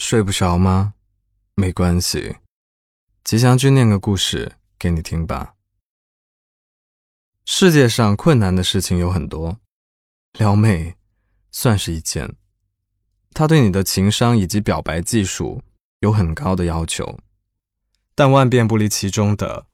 睡不着吗？没关系，吉祥君念个故事给你听吧。世界上困难的事情有很多，撩妹算是一件。他对你的情商以及表白技术有很高的要求，但万变不离其中的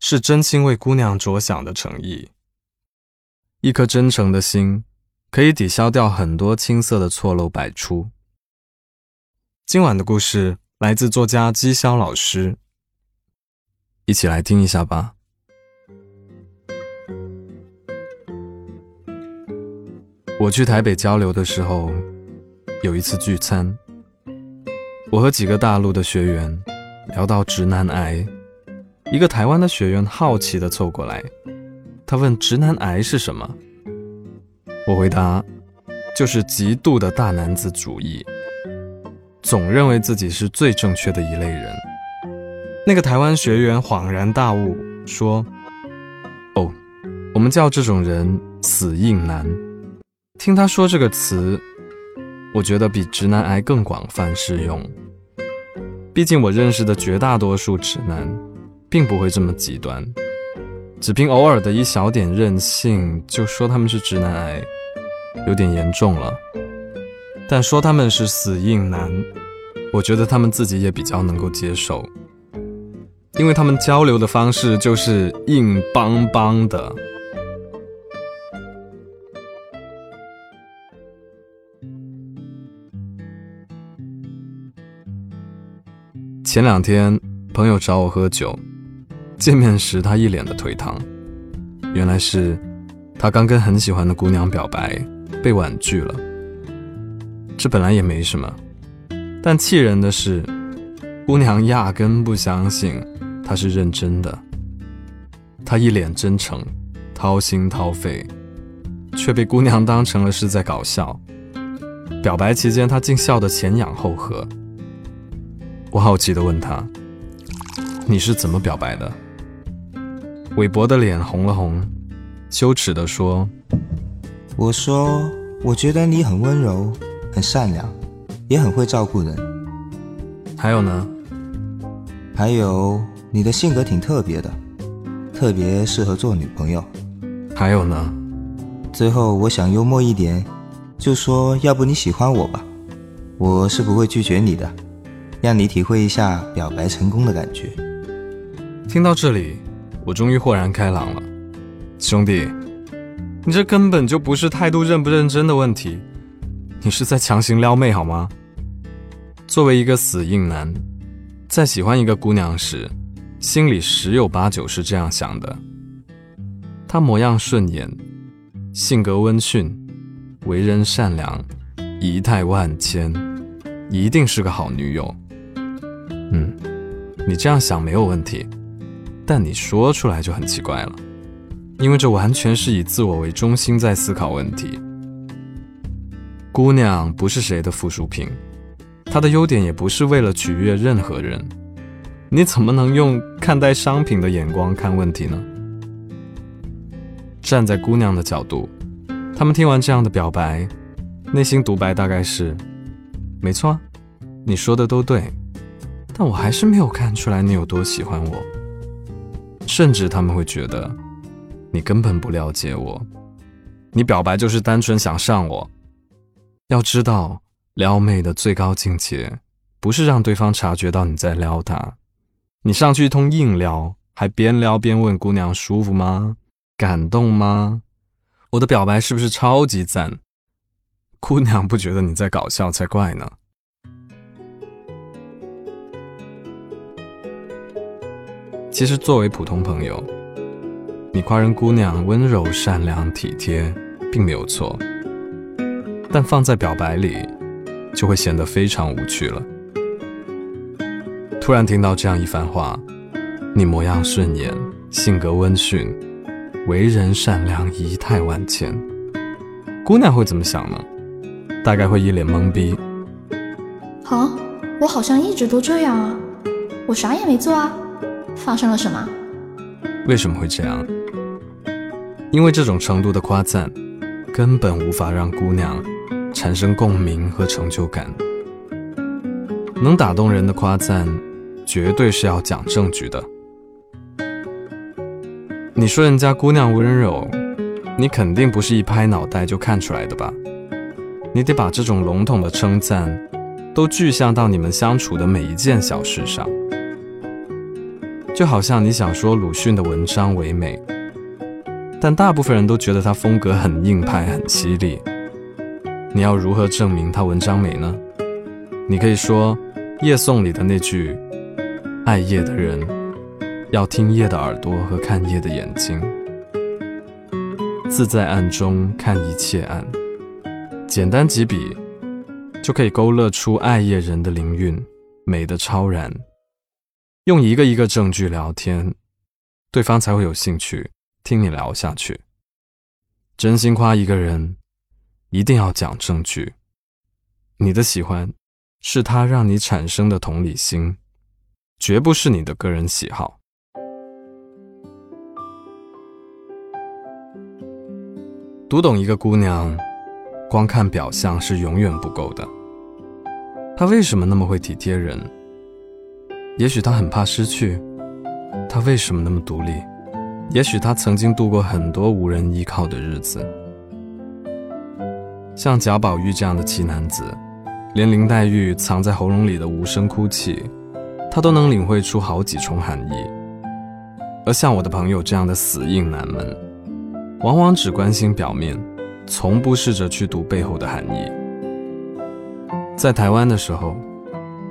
是真心为姑娘着想的诚意。一颗真诚的心，可以抵消掉很多青涩的错漏百出。今晚的故事来自作家姬潇老师，一起来听一下吧。我去台北交流的时候，有一次聚餐，我和几个大陆的学员聊到直男癌，一个台湾的学员好奇的凑过来，他问直男癌是什么？我回答，就是极度的大男子主义。总认为自己是最正确的一类人。那个台湾学员恍然大悟，说：“哦，我们叫这种人死硬男。”听他说这个词，我觉得比直男癌更广泛适用。毕竟我认识的绝大多数直男，并不会这么极端，只凭偶尔的一小点任性就说他们是直男癌，有点严重了。但说他们是死硬男，我觉得他们自己也比较能够接受，因为他们交流的方式就是硬邦邦的。前两天朋友找我喝酒，见面时他一脸的颓唐，原来是他刚跟很喜欢的姑娘表白，被婉拒了。这本来也没什么，但气人的是，姑娘压根不相信他是认真的。他一脸真诚，掏心掏肺，却被姑娘当成了是在搞笑。表白期间，他竟笑得前仰后合。我好奇地问他：“你是怎么表白的？”韦伯的脸红了红，羞耻地说：“我说，我觉得你很温柔。”很善良，也很会照顾人。还有呢？还有你的性格挺特别的，特别适合做女朋友。还有呢？最后我想幽默一点，就说要不你喜欢我吧，我是不会拒绝你的，让你体会一下表白成功的感觉。听到这里，我终于豁然开朗了。兄弟，你这根本就不是态度认不认真的问题。你是在强行撩妹好吗？作为一个死硬男，在喜欢一个姑娘时，心里十有八九是这样想的：她模样顺眼，性格温驯，为人善良，仪态万千，一定是个好女友。嗯，你这样想没有问题，但你说出来就很奇怪了，因为这完全是以自我为中心在思考问题。姑娘不是谁的附属品，她的优点也不是为了取悦任何人。你怎么能用看待商品的眼光看问题呢？站在姑娘的角度，他们听完这样的表白，内心独白大概是：没错，你说的都对，但我还是没有看出来你有多喜欢我。甚至他们会觉得，你根本不了解我，你表白就是单纯想上我。要知道，撩妹的最高境界，不是让对方察觉到你在撩他，你上去一通硬撩，还边撩边问姑娘舒服吗？感动吗？我的表白是不是超级赞？姑娘不觉得你在搞笑才怪呢。其实，作为普通朋友，你夸人姑娘温柔、善良、体贴，并没有错。但放在表白里，就会显得非常无趣了。突然听到这样一番话：“你模样顺眼，性格温驯，为人善良，仪态万千。”姑娘会怎么想呢？大概会一脸懵逼。啊，我好像一直都这样啊，我啥也没做啊，发生了什么？为什么会这样？因为这种程度的夸赞，根本无法让姑娘。产生共鸣和成就感。能打动人的夸赞，绝对是要讲证据的。你说人家姑娘温柔，你肯定不是一拍脑袋就看出来的吧？你得把这种笼统的称赞，都具象到你们相处的每一件小事上。就好像你想说鲁迅的文章唯美，但大部分人都觉得他风格很硬派、很犀利。你要如何证明他文章美呢？你可以说《夜颂》里的那句：“爱夜的人，要听夜的耳朵和看夜的眼睛，自在暗中看一切暗。”简单几笔，就可以勾勒出爱夜人的灵韵，美的超然。用一个一个证据聊天，对方才会有兴趣听你聊下去。真心夸一个人。一定要讲证据。你的喜欢是他让你产生的同理心，绝不是你的个人喜好。读懂一个姑娘，光看表象是永远不够的。她为什么那么会体贴人？也许她很怕失去。她为什么那么独立？也许她曾经度过很多无人依靠的日子。像贾宝玉这样的奇男子，连林黛玉藏在喉咙里的无声哭泣，他都能领会出好几重含义。而像我的朋友这样的死硬男们，往往只关心表面，从不试着去读背后的含义。在台湾的时候，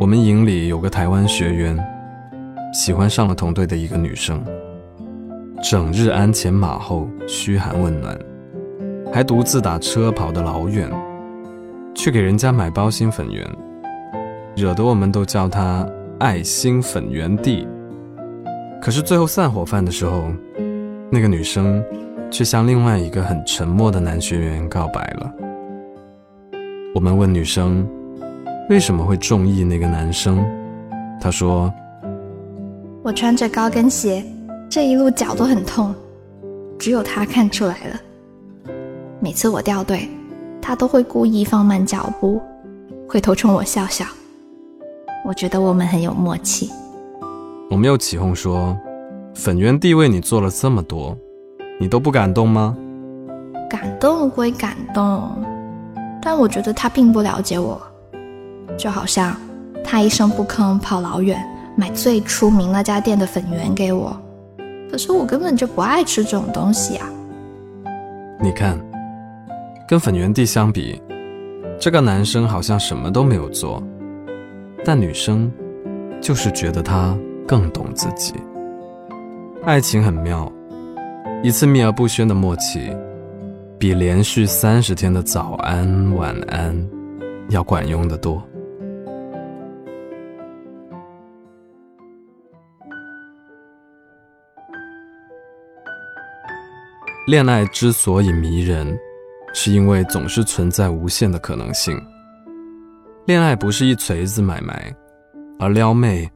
我们营里有个台湾学员，喜欢上了同队的一个女生，整日鞍前马后，嘘寒问暖。还独自打车跑得老远，去给人家买包心粉圆，惹得我们都叫他“爱心粉圆弟”。可是最后散伙饭的时候，那个女生却向另外一个很沉默的男学员告白了。我们问女生为什么会中意那个男生，她说：“我穿着高跟鞋，这一路脚都很痛，只有他看出来了。”每次我掉队，他都会故意放慢脚步，回头冲我笑笑。我觉得我们很有默契。我没有起哄说：“粉圆弟为你做了这么多，你都不感动吗？”感动归感动，但我觉得他并不了解我。就好像他一声不吭跑老远买最出名那家店的粉圆给我，可是我根本就不爱吃这种东西啊。你看。跟粉圆弟相比，这个男生好像什么都没有做，但女生就是觉得他更懂自己。爱情很妙，一次秘而不宣的默契，比连续三十天的早安晚安要管用的多。恋爱之所以迷人。是因为总是存在无限的可能性。恋爱不是一锤子买卖，而撩妹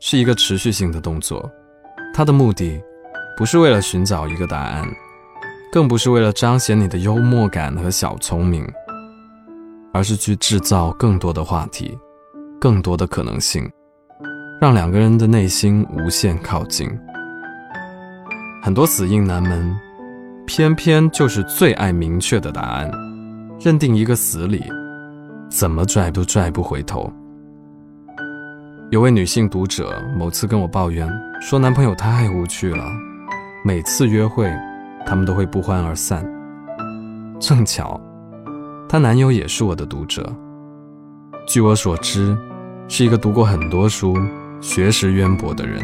是一个持续性的动作。它的目的不是为了寻找一个答案，更不是为了彰显你的幽默感和小聪明，而是去制造更多的话题，更多的可能性，让两个人的内心无限靠近。很多死硬男们。偏偏就是最爱明确的答案，认定一个死理，怎么拽都拽不回头。有位女性读者某次跟我抱怨说，男朋友太无趣了，每次约会，他们都会不欢而散。正巧，她男友也是我的读者，据我所知，是一个读过很多书、学识渊博的人。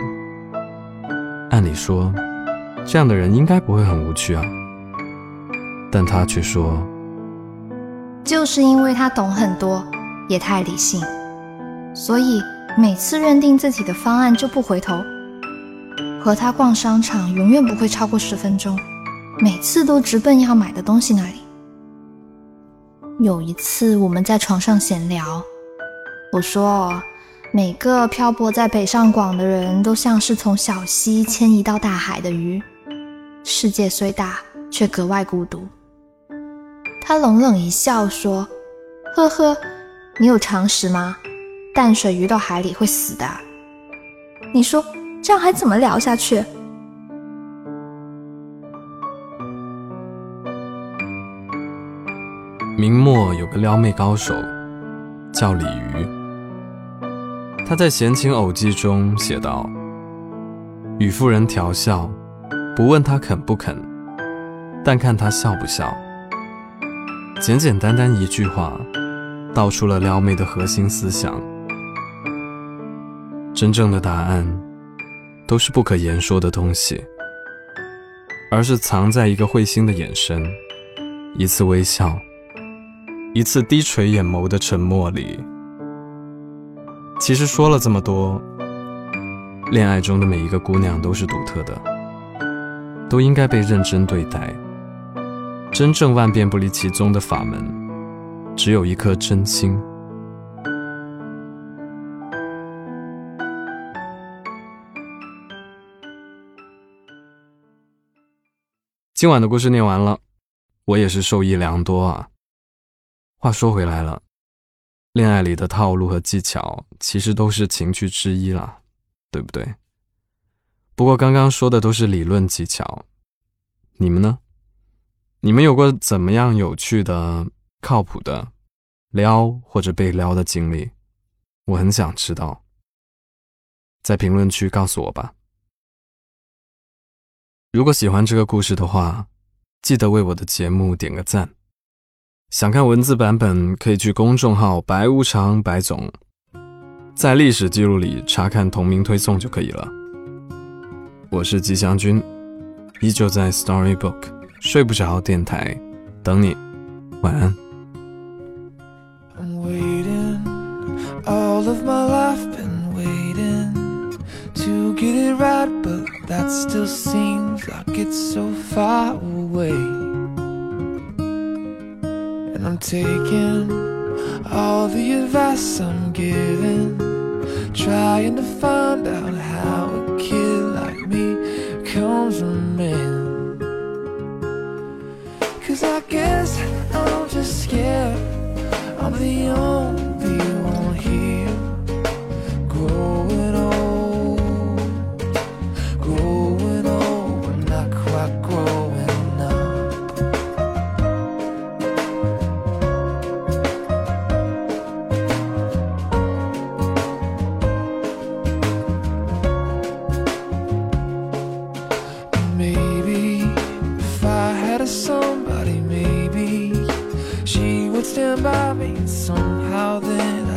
按理说。这样的人应该不会很无趣啊，但他却说，就是因为他懂很多，也太理性，所以每次认定自己的方案就不回头。和他逛商场永远不会超过十分钟，每次都直奔要买的东西那里。有一次我们在床上闲聊，我说。每个漂泊在北上广的人都像是从小溪迁移到大海的鱼，世界虽大，却格外孤独。他冷冷一笑说：“呵呵，你有常识吗？淡水鱼到海里会死的。你说这样还怎么聊下去？明末有个撩妹高手，叫李渔。他在《闲情偶记》中写道：“与妇人调笑，不问他肯不肯，但看他笑不笑。”简简单单一句话，道出了撩妹的核心思想。真正的答案，都是不可言说的东西，而是藏在一个会心的眼神，一次微笑，一次低垂眼眸的沉默里。其实说了这么多，恋爱中的每一个姑娘都是独特的，都应该被认真对待。真正万变不离其宗的法门，只有一颗真心。今晚的故事念完了，我也是受益良多啊。话说回来了，恋爱里的套路和技巧，其实都是情趣之一啦，对不对？不过刚刚说的都是理论技巧，你们呢？你们有过怎么样有趣的、靠谱的撩或者被撩的经历？我很想知道，在评论区告诉我吧。如果喜欢这个故事的话，记得为我的节目点个赞。想看文字版本，可以去公众号“白无常白总”，在历史记录里查看同名推送就可以了。我是吉祥君，依旧在 Storybook。睡不着电台，等你，晚安。I'm waiting, all of somehow that